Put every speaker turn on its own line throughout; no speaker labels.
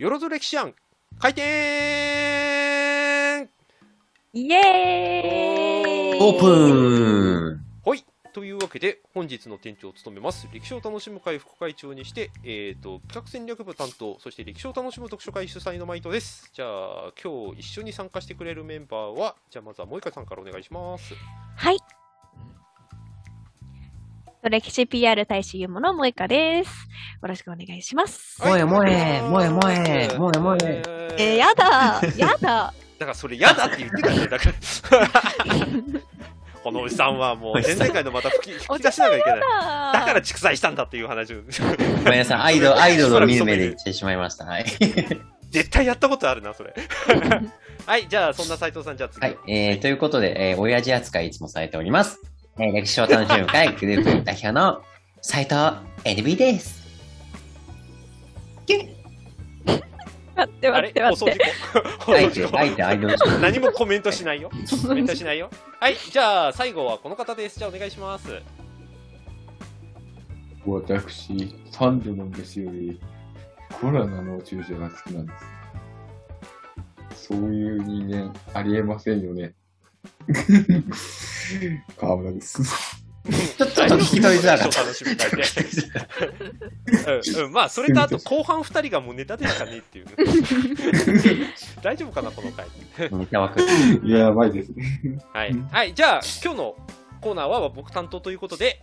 よろず歴史案開店
イエーイ
オープン
はい。というわけで、本日の店長を務めます、歴史を楽しむ会副会長にして、えっ、と、企画戦略部担当、そして歴史を楽しむ読書会主催のマイトです。じゃあ、今日一緒に参加してくれるメンバーは、じゃあまずは萌香さんからお願いします。
はい。歴史 PR 大使ゆもの萌香です。よろしくお願いします。
萌え萌え萌え萌え萌え萌え
えー、やだやだ
だからそれ嫌だって言ってたんだから。このおじさんはもう前々回のまた吹き吹き出しなきゃいけない。だから畜産したんだっていう話を。
ごめんなさい、アイドル、アイドルを見る目で言ってしまいました。はい。
絶対やったことあるな、それ。はい、じゃあそんな斉藤さん、じゃあ次。
はい。えー、ということで、えー、親父扱いいつもされております。えー、歴史を楽しむ会グループ代表の斉藤 NB です。
待って
あれ
待って待って。
放送事故。放
あえて。
何もコメントしないよ。コメントしないよ。はい、じゃあ最後はこの方です。じゃあお願いします。
私、三女なんですよね。コロナの注射が好きなんです。そういう人間、ありえませんよね。河村です。
ちょっと聞き取りづらかった。
楽しみたいで。うん、うん、まあ、それとあと後半二人がもうネタでしかねえっていうね。大丈夫かな、この回。
ネタ枠。
やばいですね。
はい。はい、じゃあ今日のコーナーは僕担当ということで、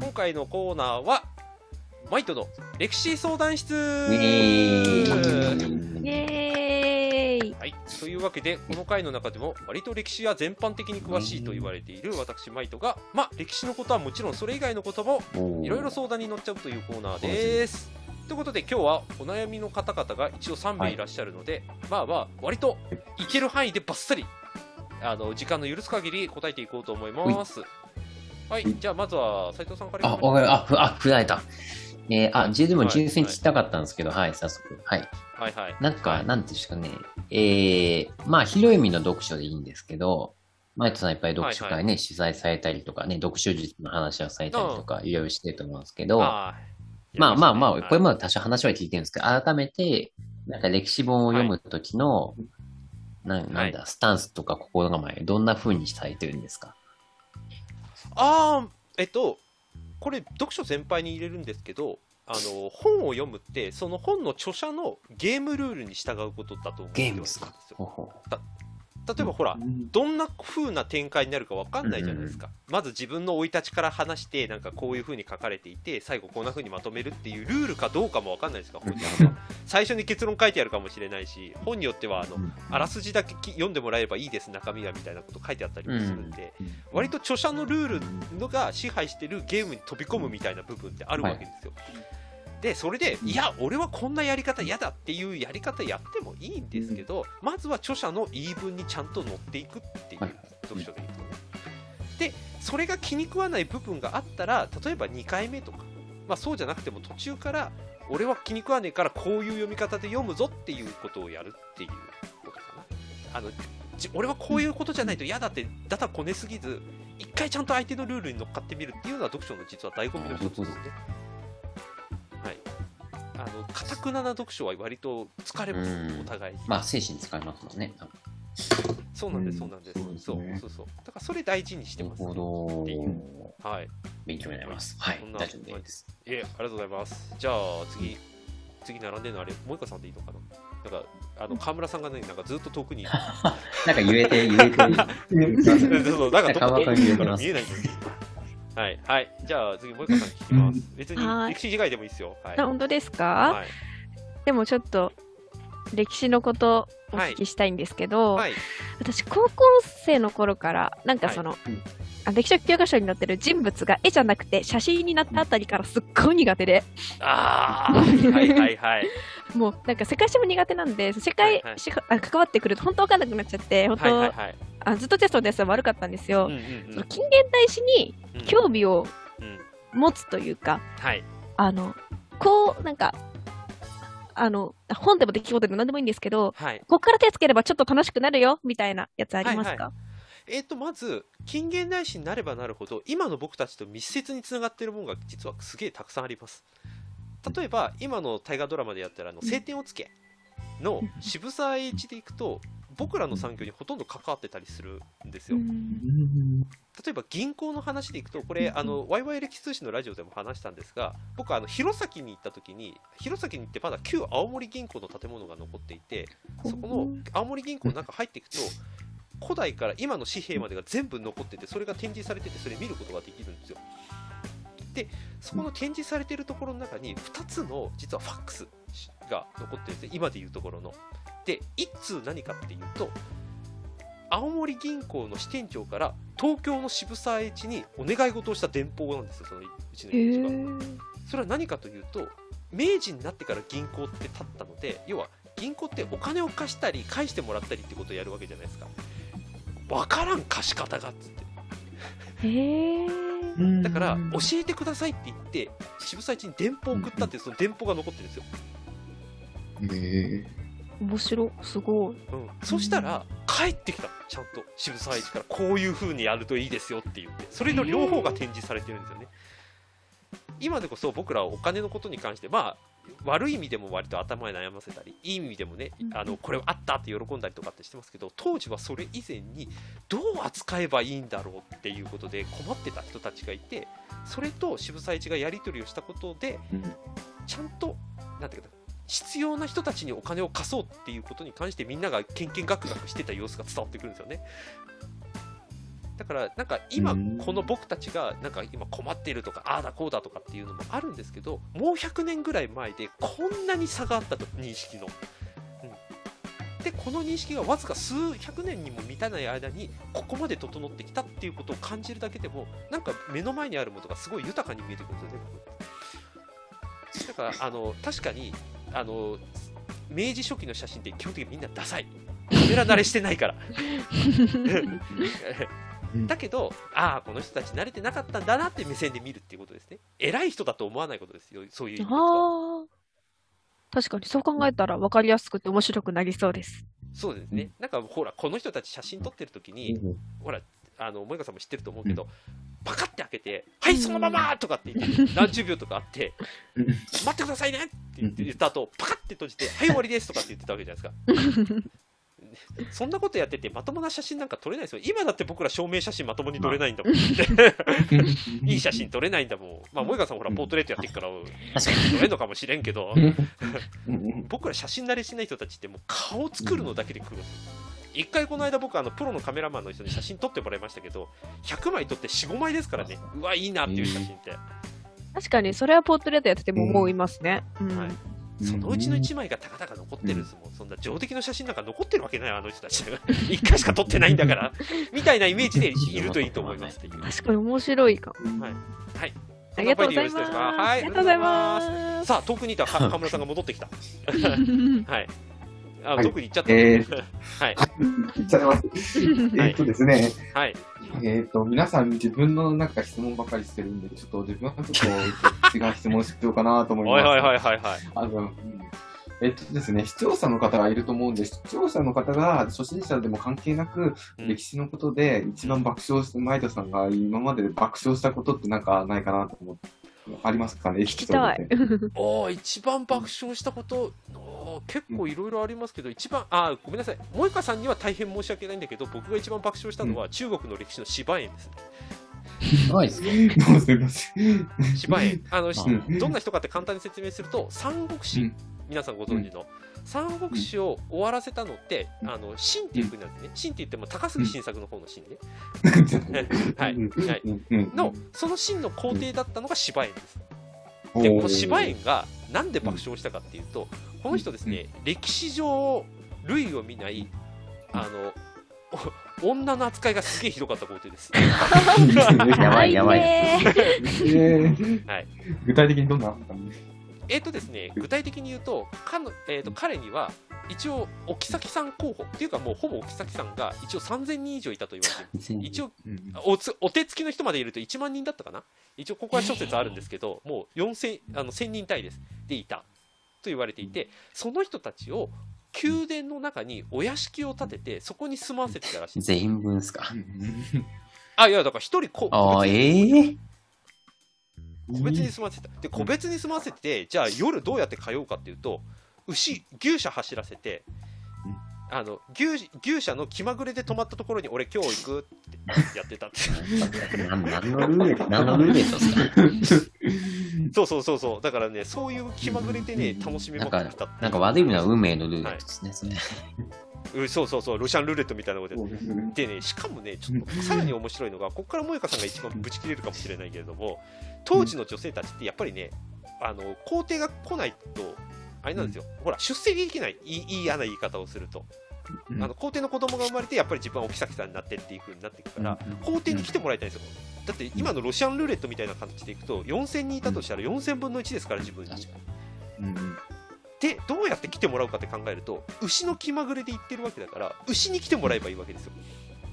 今回のコーナーは、マイトの歴史相談室
イエ
イ
ーイ。
い、というわけでこの回の中でも割と歴史は全般的に詳しいと言われている私マイトが、まあ、歴史のことはもちろんそれ以外のこともいろいろ相談に乗っちゃうというコーナーです。ということで今日はお悩みの方々が一応3名いらっしゃるので、まあまあ割といける範囲でバッサリあの時間の許す限り答えていこうと思います。はい、じゃあまずは斉藤さんから
あ、わかる。あ、ふ、あ、振られた。えー、あ、じでも
はい
純粋に聞きたかったんですけど、はい、早速。はい。
はいはい。
なんか、なんていうんですかね。えー、まあ、広い意味の読書でいいんですけど、マイトさんいっぱい読書会ね、取材されたりとかね、読書術の話をされたりとか、いろいろしてると思うんですけど、
あー
まあまあまあ、
はい
これまで多少話は聞いてるんですけど、改めて、なんか歴史本を読むときの、ななんだ、スタンスとか心構え、どんな風にされてるんですか？
ああ、えっと、これ、読書全般に入れるんですけど、あの本を読むって、その本の著者のゲームルールに従うことだと思ってるんでよ
ムですすか？ほうほ
例えばほら、どんな風な展開になるか分かんないじゃないですか、まず自分の生い立ちから話して、なんかこういう風に書かれていて、最後こんな風にまとめるっていうルールかどうかも分かんないですか、本には。最初に結論書いてあるかもしれないし、本によってはあのあらすじだけき読んでもらえればいいです、中身はみたいなこと書いてあったりもするんで。割と著者のルールのが支配してるゲームに飛び込むみたいな部分ってあるわけですよ。でそれで、いや、俺はこんなやり方嫌だっていうやり方やってもいいんですけど、まずは著者の言い分にちゃんと乗っていくっていう
はい
読書でいいと思う。で、それが気に食わない部分があったら、例えば2回目とか、まあ、そうじゃなくても途中から、俺は気に食わねえからこういう読み方で読むぞっていうことをやるっていうことかな。あのじ俺はこういうことじゃないと嫌だってだだこねすぎず一回ちゃんと相手のルールに乗っかってみるっていうのは読書の実は醍醐味の一つですね。はい。あの、かたくなな読書は割と疲れます
う、ん
お互いに。
まあ、精神使いますもんね。な
そうなんです、
うん
そうなんです。
そうです
そう
ね
そうそう。だからそれ大事にしてます。
るほど。
はい。
勉強になります。はい
そん、な
大丈夫です。
いえ、ありがとうございます。じゃあ次、次並んでるのあれ、もう一個さんでいいのかな？なんか、あの、河村さんがね、なんかずっと遠くに。
なんか言えて、言えて。
そう、なんか
河村さんに言えてます
見えないんですはい、はい。じゃあ次、もう一個さん聞きます。別に
はい
歴史以外でもいいですよ。はい。
あ本当ですか、
はい。
でもちょっと歴史のことお聞きしたいんですけど、
はい。
私高校生の頃からなんかその、
うん
あ歴史教科書に載ってる人物が絵じゃなくて写真になったあたりからすっごい苦手で
ああ、はいはいはい。
もうなんか世界史も苦手なんで世界
はいはい
関わってくると本当わかんなくなっちゃって本当、
はいはいはい。
あずっとテストの点数悪かったんですよ、
うんうん
その近現代史に
うん。
興味を
うん。
持つというか、
はい。
あのこうなんかあの本でも出来事でも何でもいいんですけど
はい。
ここから手つければちょっと楽しくなるよみたいなやつありますか、
はいえっ、と、まず、近現代史になればなるほど、今の僕たちと密接につながっているものが実はすげえたくさんあります。例えば、今の大河ドラマでやったら、あの、晴天をつけ。の渋沢栄一でいくと僕らの産業にほとんど関わってたりするんですよ。例えば銀行の話でいくと、これ、あの、ワイワイ歴史通信のラジオでも話したんですが、僕、あの、弘前に行った時に、弘前に行ってまだ旧青森銀行の建物が残っていて、そこの青森銀行の中入っていくと、古代から今の紙幣までが全部残ってて、それが展示されてて、それ見ることができるんですよ。で、そこの展示されてるところの中に、2つの、実はファックスが残ってるんです今でいうところの。で、1通何かっていうと、青森銀行の支店長から東京の渋沢栄一にお願い事をした電報なんですよ、そのうちの
へ
一が。
ー
それは何かというと、明治になってから銀行って立ったので、要は銀行ってお金を貸したり返してもらったりってことをやるわけじゃないですか。わからん貸し方がっつって。
へー
だから、教えてくださいって言って、渋沢栄一に電報を送ったっていうその電報が残ってるんですよ。
え
面白い。すごい。
うん、そしたら、帰ってきた、ちゃんと渋沢栄一から、こういう風にやるといいですよって言って、それの両方が展示されてるんですよね。今でこそ僕らはお金のことに関して、まあ、悪い意味でも割と頭に悩ませたり、いい意味でもね、あのこれあったって喜んだりとかってしてますけど、当時はそれ以前に、どう扱えばいいんだろうっていうことで困ってた人たちがいて、それと渋沢栄一がやり取りをしたことで、ちゃんと、なんていうかな、必要な人たちにお金を貸そうっていうことに関してみんながけんけんがくがくしてた様子が伝わってくるんですよね。だから、なんか今
うん、
この僕たちが、なんか今困っているとか、ああだこうだとかっていうのもあるんですけど、もう100年ぐらい前でこんなに差があったと、認識の。うん、で、この認識がわずか数百年にも満たない間に、ここまで整ってきたっていうことを感じるだけでも、なんか目の前にあるものがすごい豊かに見えてくるんですよね、僕。だから、あの、確かに、あの、明治初期の写真って基本的にみんなダサい。カメラ慣れしてないから。だけど、ああ、この人たち慣れてなかったんだなって目線で見るっていうことですね。偉い人だと思わないことですよ、そういう意味で。
確かに、そう考えたら分かりやすくて面白くなりそうです。
そうですね。なんかほら、この人たち写真撮ってる時に、ほら、あの、萌香さんも知ってると思うけど、パカって開けて、はい、そのままとかって言って、何十秒とかあって、待ってくださいねって言って言った後、パカって閉じて、はい、終わりですとかって言ってたわけじゃないですか。そんなことやってて、まともな写真なんか撮れないですよ。今だって僕ら証明写真まともに撮れないんだもん。いい写真撮れないんだもん。まあ、萌香さんほら、ポートレートやってるから。撮れんのかもしれんけど、僕ら写真慣れしない人たちってもう顔作るのだけで来るんですよ。一回この間僕あのプロのカメラマンの人に写真撮ってもらいましたけど100枚撮って45枚ですからねうわいいなっていう写真って、
確かに、それはポートレートやってても思いますね。うん。
はいそのうちの1枚がたかだか残ってるんですもん、そんな上出来の写真なんか残ってるわけないあの人たち。1回しか撮ってないんだから。みたいなイメージでいるといいと思います。っていう
確かに面白いかも。
はい。
ありがとうございます。
はい
ありがとうございます。
さあ遠くにいたか河村さんが戻ってきた。はいあ、
はい。
遠くに行っちゃった、
え
はい。
言っちゃいます。えっとですね、
はい。
えっと、皆さん自分のなんか質問ばかりしてるんで、ちょっと自分はちょっと違う質問しようかなと思います。
はいはいはいはいはい。
あの、うんえっとですね、視聴者の方がいると思うんで、視聴者の方が初心者でも関係なく、
うん。
歴史のことで一番爆笑して、マイトさんが今までで爆笑したことってなんかないかなと思って、ありますかね
聞きたい。
おー一番爆笑したこと、結構いろいろありますけど、一番、あー、ごめんなさい、萌香さんには大変申し訳ないんだけど、僕が一番爆笑したのは、中国の歴史の芝園ですね。芝園。あの、どんな人かって簡単に説明すると、三国志、
うん。
皆さんご存知の、三国志を終わらせたのって、あの、秦っていう国なんですね。秦って言っても高杉晋作の方の秦ね。はい
うん。
はい。
うんうん
の、その秦の皇帝だったのが芝園です。で、この芝園がなんで爆笑したかっていうと、この人ですね、歴史上類を見ない、あの、お女の扱いがすげえひどかった皇帝です。
やばいやばい
はい。
具体的にどんな
えっとですね、具体的に言うと、かのえー、と彼には、一応、お妃さん候補っていうか、もうほぼお妃さんが一応3000人以上いたと言われてる。一応
うん
おつ、お手つきの人までいると1万人だったかな？一応、ここは諸説あるんですけど、もう4000、あの、1000人単位です。でいた。と言われていて、その人たちを、宮殿の中にお屋敷を建てて、そこに住まわせてたらしい。
全員分ですか？
あ、いや、だから一人こ、
あええ
個別に住まわせてた。で、個別に住まわせてて、じゃあ夜どうやって通うかっていうと、牛牛舎走らせて
うん。
あの牛牛舎の気まぐれで止まったところに俺今日行くってやってたって。
な何のルーレット、ですか。
そうそうそうそう。だからねそういう気まぐれでね楽しみ
なんか
持った
なんか悪い意味の運命のルーレットですね、それ。
うんそうそうそうロシアンルーレットみたいなことで
ですね。
でねしかもねちょっとさらに面白いのがここから萌香さんが一番ブチ切れるかもしれないけれども当時の女性たちってやっぱりねあの皇帝が来ないとあれなんですよ、ほら出世できないいい嫌な言い方をすると、
うん。
あの皇帝の子供が生まれてやっぱり自分はお妃さんになってっていう風になっていくから、皇帝に来てもらいたいんですよ。だって今のロシアンルーレットみたいな感じでいくと4000人いたとしたら4000分の1ですから自分にでどうやって来てもらうかって考えると牛の気まぐれで行ってるわけだから牛に来てもらえばいいわけですよ。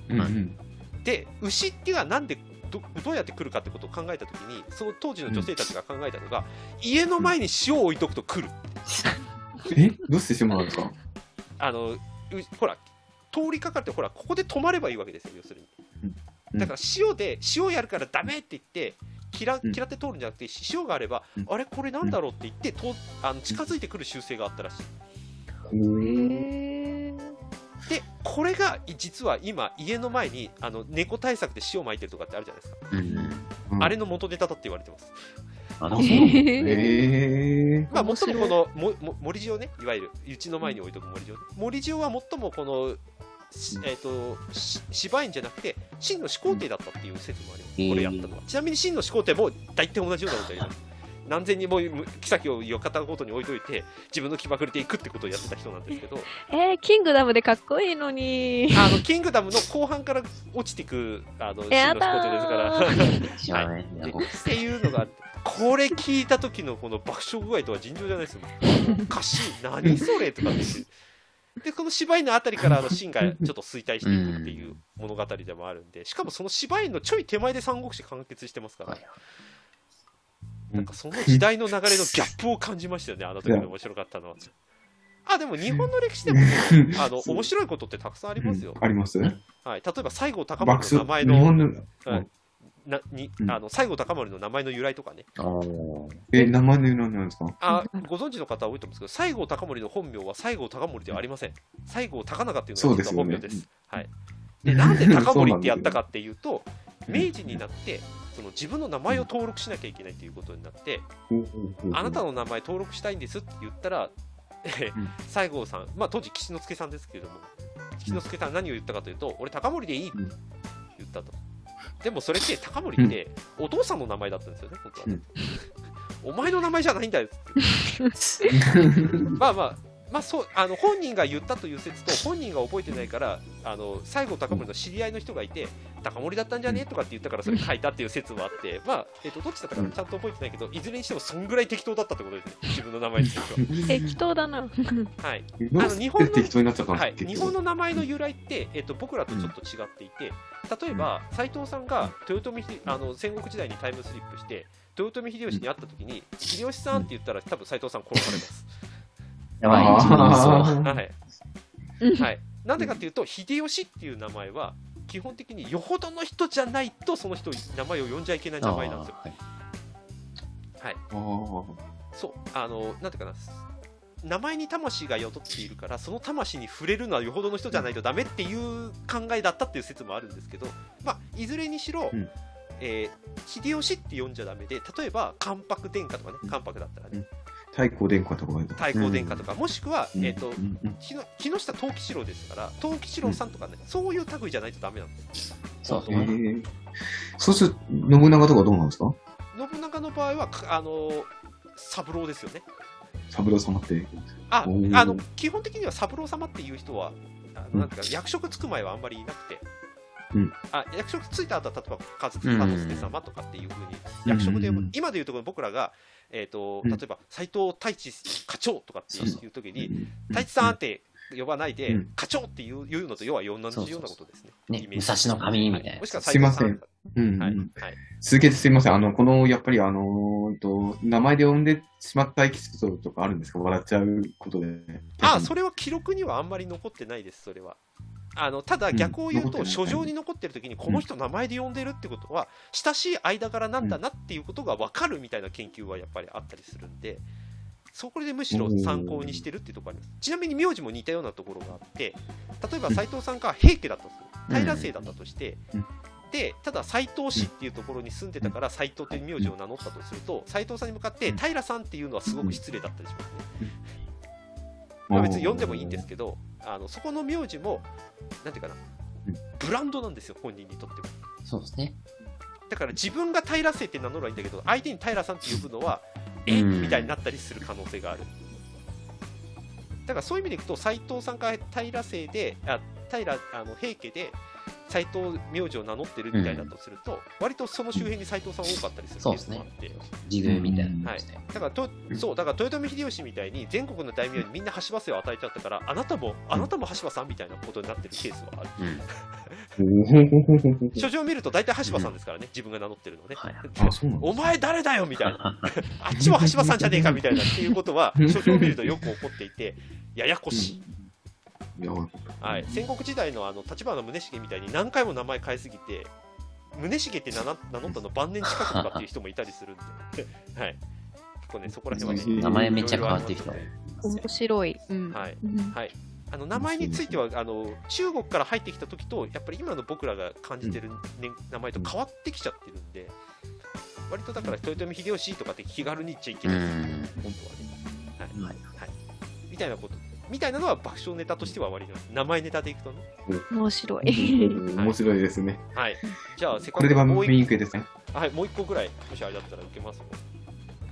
うん。うん
で牛っていうのはなんでどどうやって来るかってことを考えたときにその当時の女性たちが考えたのが、家の前に塩を置いとくと来る。
え？どうしてしまうんですか？
あのうほら通りかかってほらここで止まればいいわけですよ要するに。
うん。
だから塩で塩やるからダメって言って嫌
うん。
嫌って通るんじゃなくて塩があれば、
うん。
あれこれなんだろうって言ってとあの近づいてくる習性があったらしい。でこれが実は今家の前にあの猫対策で塩撒いてるとかってあるじゃないですか、
うん。
うん。
あれの元ネタだって言われてます。
あ、そう。
へー
ええ
まあ、最もこのもも森塩ね、いわゆるうちの前に置いとく森塩、森塩は最もこの、しえー、とし芝居じゃなくて、真の始皇帝だったっていう説もあります、これやったのは。ちなみに真の始皇帝も大体同じようなことやります。何千人も妃をよかたごとに置いといて、自分の気まぐれで行くってことをやってた人なんですけど、
えー、キングダムでかっこいいのに。
あのキングダムの後半から落ちていくあの真の
や
始皇帝ですから。
知らない。
っていうのがこれ聞いた時のこの爆笑具合とは尋常じゃないですよ。おかしい、何それとかって。で、この芝居のあたりからあのシーンがちょっと衰退していくっていう物語でもあるんで、しかもその芝居のちょい手前で三国志完結してますから
はい、
なんかその時代の流れのギャップを感じましたよね、あの時の面白かったのは。あ、でも日本の歴史でもね、あの、面白いことってたくさんありますよ。
あります
はい。例えば西郷隆盛。の名前の
日本、の、
はいなに
うん。
あの西郷隆盛の名前の由来とかね。
あー。
え、名前の何なんですか？
あご存知の方は多いと思うんですけど、西郷隆盛の本名は西郷隆盛ではありません。西郷隆長っていうのが実は本名です。はい、でなんで高森ってやったかっていうと、明治になってその自分の名前を登録しなきゃいけないということになって、あなたの名前登録したいんですって言ったら、えー
うん。
西郷さん、まあ、当時、岸之助さんですけれども、岸之助さん何を言ったかというと、俺、高森でいいって
うん
言ったと。でもそれって、高森ってお父さんの名前だったんですよね、本当はね。お前の名前じゃないんだよって。まあまあ、まあ、そうあの本人が言ったという説と本人が覚えてないからあの西郷隆盛の知り合いの人がいて高森だったんじゃねとかって言ったからそれ書いたっていう説もあって、まあ、えっとどっちだったかなちゃんと覚えてないけどいずれにしてもそんぐらい適当だったってことですね自分の名前について
適当だな。
は。はいあの日本の
適当になっちゃったんです
はい、日本の名前の由来って、えっと僕らとちょっと違っていて、例えば斎藤さんが豊臣秀あの戦国時代にタイムスリップして豊臣秀吉に会った時に秀吉さんって言ったら多分斎藤さん殺されます。
やばい、
はい。
うん。
はい、なんでかっていうと秀吉っていう名前は基本的によほどの人じゃないとその人名前を呼んじゃいけない名前なんですよ。
はい。
はい、
ー。あ
そう。あのなんていうかな名前に魂が宿っているからその魂に触れるのはよほどの人じゃないとダメっていう考えだったっていう説もあるんですけど、まあ、いずれにしろ、
うん。
えー秀吉って呼んじゃダメで例えば関白殿下とかね関白だったらね
太閤殿下とか
太閤殿下とか、もしくは、
うん。
えーと木下藤吉郎ですから藤吉郎さんとかね、そういう類じゃないとダメなんです
そう
え。ーそうすると信長とかどうなんですか？
信長の場合はかあの三郎ですよね。
三郎様って。
ああの基本的には三郎様っていう人はなんか役職つく前はあんまりいなくて、
うん。
あ役職ついた後は例えば和樹
うん。
和助様とかっていうふうに役職で呼ぶ、
うん
今でいうところ僕らが、えーと
うん。
例えば斎藤太一課長とかっていう時に、
うん
太一さんって呼ばないで、
うん
課長っていう言うのと要は同じようなことですね。
ね
イメージ。
武蔵の神みたいな。
はもしくは
すいません。うんうん
はい、はい。
続けてすみません。あの、この、やっぱり、あのーと、名前で呼んでしまったエピソードとかあるんですか？笑っちゃうことで。
あそれは記録にはあんまり残ってないです、それは。あのただ、
うん
逆を言うと、書状に残ってる時に、この人、名前で呼んでるってことは、親しい間柄なんだなっていうことが分かるみたいな研究はやっぱりあったりするんで、そこでむしろ参考にしてるっていうところあります。ちなみに名字も似たようなところがあって例えば斎藤さんが平家だったと平姓だったとして、
うん。
でただ斎藤氏っていうところに住んでたから斎藤という名字を名乗ったとすると斎藤さんに向かって平さんっていうのはすごく失礼だったりしますね、まあ、別に呼んでもいいんですけどあのそこの名字もなんていうかな
うん。
ブランドなんですよ本人にとっても。
そうですね。
だから自分が平姓って名乗るはいいんだけど相手に平さんって呼ぶのはえ
うん。
みたいになったりする可能性がある。だからそういう意味でいくと斎藤さんが平姓であ平あの平家で斎藤名字を名乗ってるみたいだとすると、割とその周辺に斎藤さん多かったりするケースもあって、
地組みたいな
はい。だからとそうだから豊臣秀吉みたいに全国の大名にみんな橋場姓を与えちゃったからあなたもあなたも橋場さんみたいなことになってるケースはある。
うん。
書状を見ると大体橋場さんですからね、自分が名乗ってるのね、お前誰だよみたいな。あっちも橋場さんじゃねえかみたいなっていうことは 書状を見るとよく起こっていてややこしい、はい、戦国時代のあの立花宗茂みたいに何回も名前変えすぎて宗茂って名乗ったの晩年近くとかっていう人もいたりするんで、はい、結構ねそこら辺はね
名前めっちゃ変わってる人
いろいろありますね
面白い。うん。
はい。
うん。
はい、あの名前についてはあの中国から入ってきた時とやっぱり今の僕らが感じてる、ね名前と変わってきちゃってるんで割とだから豊臣秀吉とかって気軽に言っちゃいけ
う
ない、
ん。
本当はね、はい。はいはい、みたいなことみたいなのは爆笑ネタとしては割ります名前ネタでいくとね
面白い。
面白いですね。
はいじゃあせっか
これで番
くもう一
ですね。
はい、もう一個ぐらいもしあれだったら受けますよ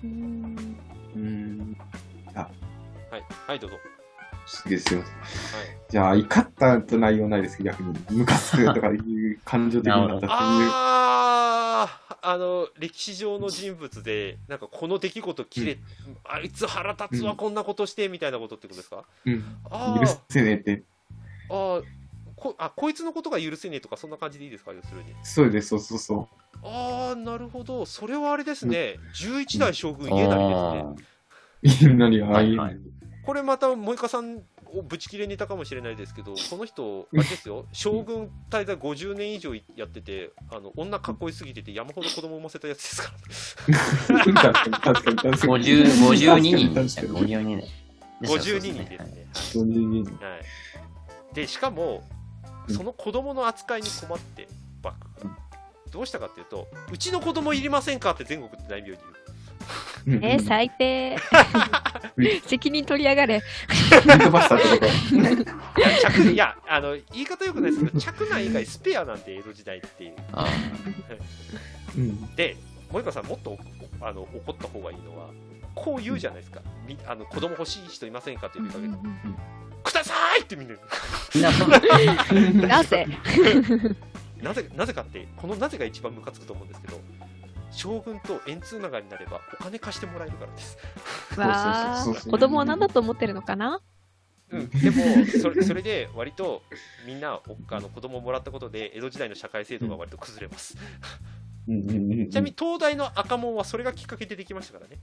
うん
うん。
はい、はい、どうぞ
すげえすいません。
はい。
じゃあ、怒ったと内容ないですけど、逆に、ムカつくとかいう感情的になったっていう。
あーあの歴史上の人物でなんかこの出来事切れ、あいつ腹立つわ、
うん
こんなことしてみたいなことってことですか？
うん。
あ
許せねえって。
ーあーこあこいつのことが許せねえとかそんな感じでいいですか要するに？
そうです、そうそうそ
ああなるほど。それはあれですね、11代将軍家成ですね。
あ
う。みんなに、ああいう、
はいはい
これまた萌香さんをぶち切れネタかもしれないですけどこの人あれですよ将軍滞在50年以上やっててあの女かっこいいすぎてて山ほど子供産ませたやつですから。
確かに、確かに、確かに。
50 52人でした。
確かに
52人。
52人ですね、
そういう
はい。はい、でしかもその子供の扱いに困って幕府がどうしたかっていうとうちの子供いりませんかって全国って大名に言う
うん
え、最低。責任取りやがれ。
着いやあの言い方よくないですけど着難以外スペアなんて江戸時代っていう。
あ
うん。
で森川さんもっとあの怒った方がいいのはこう言うじゃないですか、みあの子供欲しい人いませんかって呼びかけてくださいってみんな
な
ぜ
なぜかってこのなぜが一番ムカつくと思うんですけど将軍と円通長になればお金貸してもらえるからです、
わ
そうそうそうそう。
あ、子供は何だと思ってるのかな？
うん、でもそれそれで割とみんなおあの子供をもらったことで江戸時代の社会制度が割と崩れます、
うんうんうんうん。
ちなみに東大の赤門はそれがきっかけでできましたからね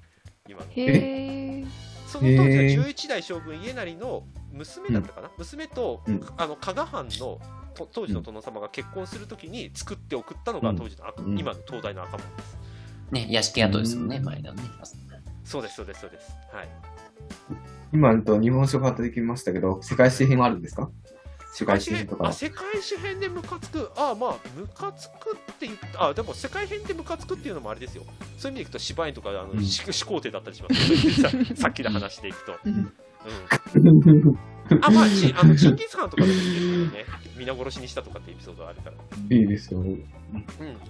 今の。
へえ。
その当時は
へー。
11代将軍家成の娘だったかな、娘と、
うん。
あの加賀藩のと当時の殿様が結婚するときに作って送ったのが
うん。
当時の赤、
うん。
今の東大の赤門です。
ね、屋敷跡ですもんね、前のね。
そうです、そうです、そうです。はい。
今と日本書が出てきましたけど、世界史編はあるんですか？世界史編とか
あ。世界史編でムカつく、あまあ、ムカつくって言った、あでも世界編でムカつくっていうのもあれですよ。そういう意味でいくと、芝居とかあの、
うん
始始皇帝だったりしますよささっきの話でいくと。
うん
うんあ、まあ、ちあのチンギス・ハンとかでもいいですよね。皆殺しにしたとかってエピソードがあるから。
いいですよ。
うん、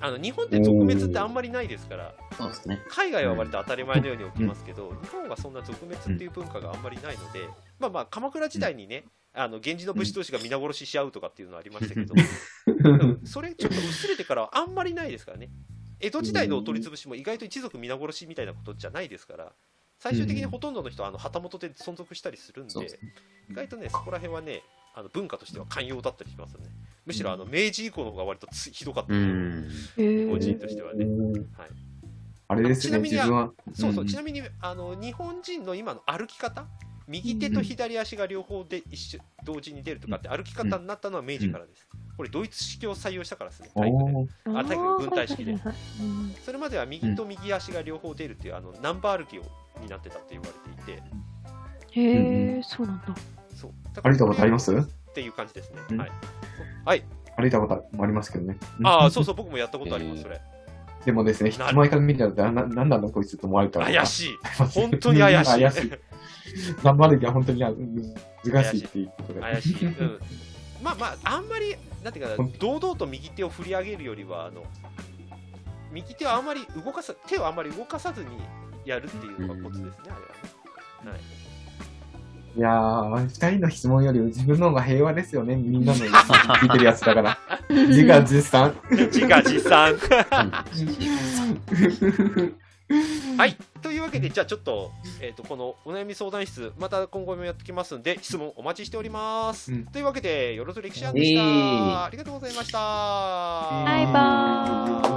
あの日本って俗滅ってあんまりないですから、
そうですね。
海外は割と当たり前のように起きますけど、日本はそんな俗滅っていう文化があんまりないので、まあまあ、鎌倉時代にね、あの源氏の武士同士が皆殺しし合うとかっていうのはありましたけど、うんそれちょっと薄れてからはあんまりないですからね。江戸時代のお取り潰しも意外と一族皆殺しみたいなことじゃないですから、最終的にほとんどの人はあの旗本で存続したりするんで。意外とね、そこら辺はね、あの文化としては寛容だったりしますよね。むしろあの明治以降の方が割とつひどかった
う
り
ん。
へ
個人
え。
としてはね。
うん
はい
あれですね、
ちなみに
自分は。
そうそう、
ん
ちなみにあの日本人の今の歩き方、右手と左足が両方で一緒同時に出るとかって歩き方になったのは明治からです。これ、ドイツ式を採用したからですね、体育であ体育軍隊式でそれまでは右と右足が両方出るっていうあのナンバー歩きをになってたって言われていて、
へえ、そうなんだ。
そう。
歩いたことあります？
っていう感じですね。
うん
はい。はい。
歩いたこともありますけどね。
ああ、そうそう、僕もやったことあります、それ。
でもですね、人前から見たら、な、なんなんだこいつと思われたら。
怪しい。
い
本当に怪しい。
怪しい。頑張るには本当に難しいっていうことで。
怪しい。うん。まあまあ、あんまり、なんていうかな、堂々と右手を振り上げるよりは、あの、右手はあんまり動かさ、手をあんまり動かさずにやるっていうのがコツですね、あれはね。はい。
いやー、二人の質問より自分の方が平和ですよね。みんなの聞いてるやつだから。自画自賛。
自画自賛。
う ん
はい。というわけで、じゃあちょっと、えっ、と、このお悩み相談室、また今後もやってきますんで、質問お待ちしております。
うん
というわけで、よろず歴史案でした、
えー
ありがとうございました。
バイバーイ。